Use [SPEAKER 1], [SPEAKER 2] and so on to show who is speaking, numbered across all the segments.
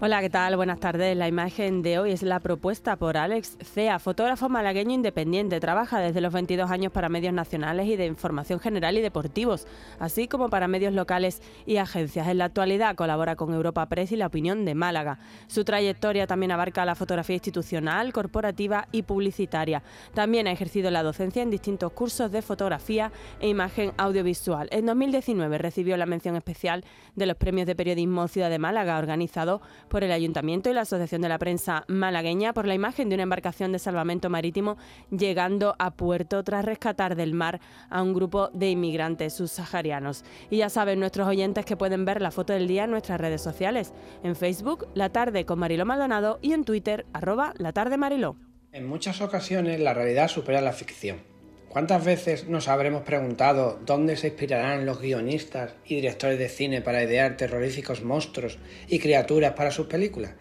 [SPEAKER 1] Hola, ¿qué tal? Buenas tardes. La imagen de hoy es la propuesta por Alex Cea, fotógrafo malagueño independiente. Trabaja desde los 22 años para medios nacionales y de información general y deportivos, así como para medios locales y agencias. En la actualidad colabora con Europa Press y La Opinión de Málaga. Su trayectoria también abarca la fotografía institucional, corporativa y publicitaria. También ha ejercido la docencia en distintos cursos de fotografía e imagen audiovisual. En 2019 recibió la mención especial de los premios de periodismo Ciudad de Málaga, organizado por el Ayuntamiento y la Asociación de la Prensa Malagueña por la imagen de una embarcación de salvamento marítimo llegando a puerto tras rescatar del mar a un grupo de inmigrantes subsaharianos. Y ya saben nuestros oyentes que pueden ver la foto del día en nuestras redes sociales, en Facebook La Tarde con Mariló Maldonado y en Twitter arroba La Tarde Mariló.
[SPEAKER 2] En muchas ocasiones la realidad supera la ficción. ¿Cuántas veces nos habremos preguntado dónde se inspirarán los guionistas y directores de cine para idear terroríficos monstruos y criaturas para sus películas?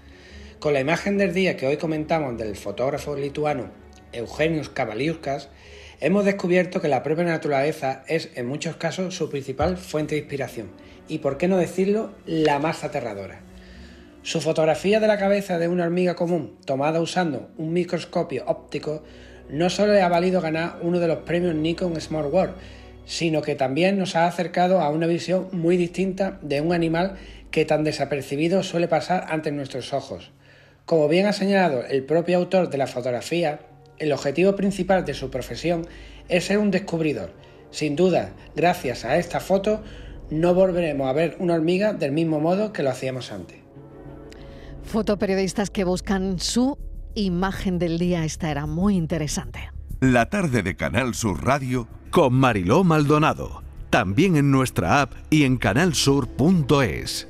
[SPEAKER 2] Con la imagen del día que hoy comentamos del fotógrafo lituano Eugenius Kavaliuskas, hemos descubierto que la propia naturaleza es en muchos casos su principal fuente de inspiración y, por qué no decirlo, la más aterradora. Su fotografía de la cabeza de una hormiga común, tomada usando un microscopio óptico, no solo le ha valido ganar uno de los premios Nikon Smart World, sino que también nos ha acercado a una visión muy distinta de un animal que tan desapercibido suele pasar ante nuestros ojos. Como bien ha señalado el propio autor de la fotografía, el objetivo principal de su profesión es ser un descubridor. Sin duda, gracias a esta foto, no volveremos a ver una hormiga del mismo modo que lo hacíamos antes.
[SPEAKER 3] Fotoperiodistas que buscan su imagen del día. Esta era muy interesante.
[SPEAKER 4] La tarde de Canal Sur Radio con Mariló Maldonado. También en nuestra app y en canalsur.es.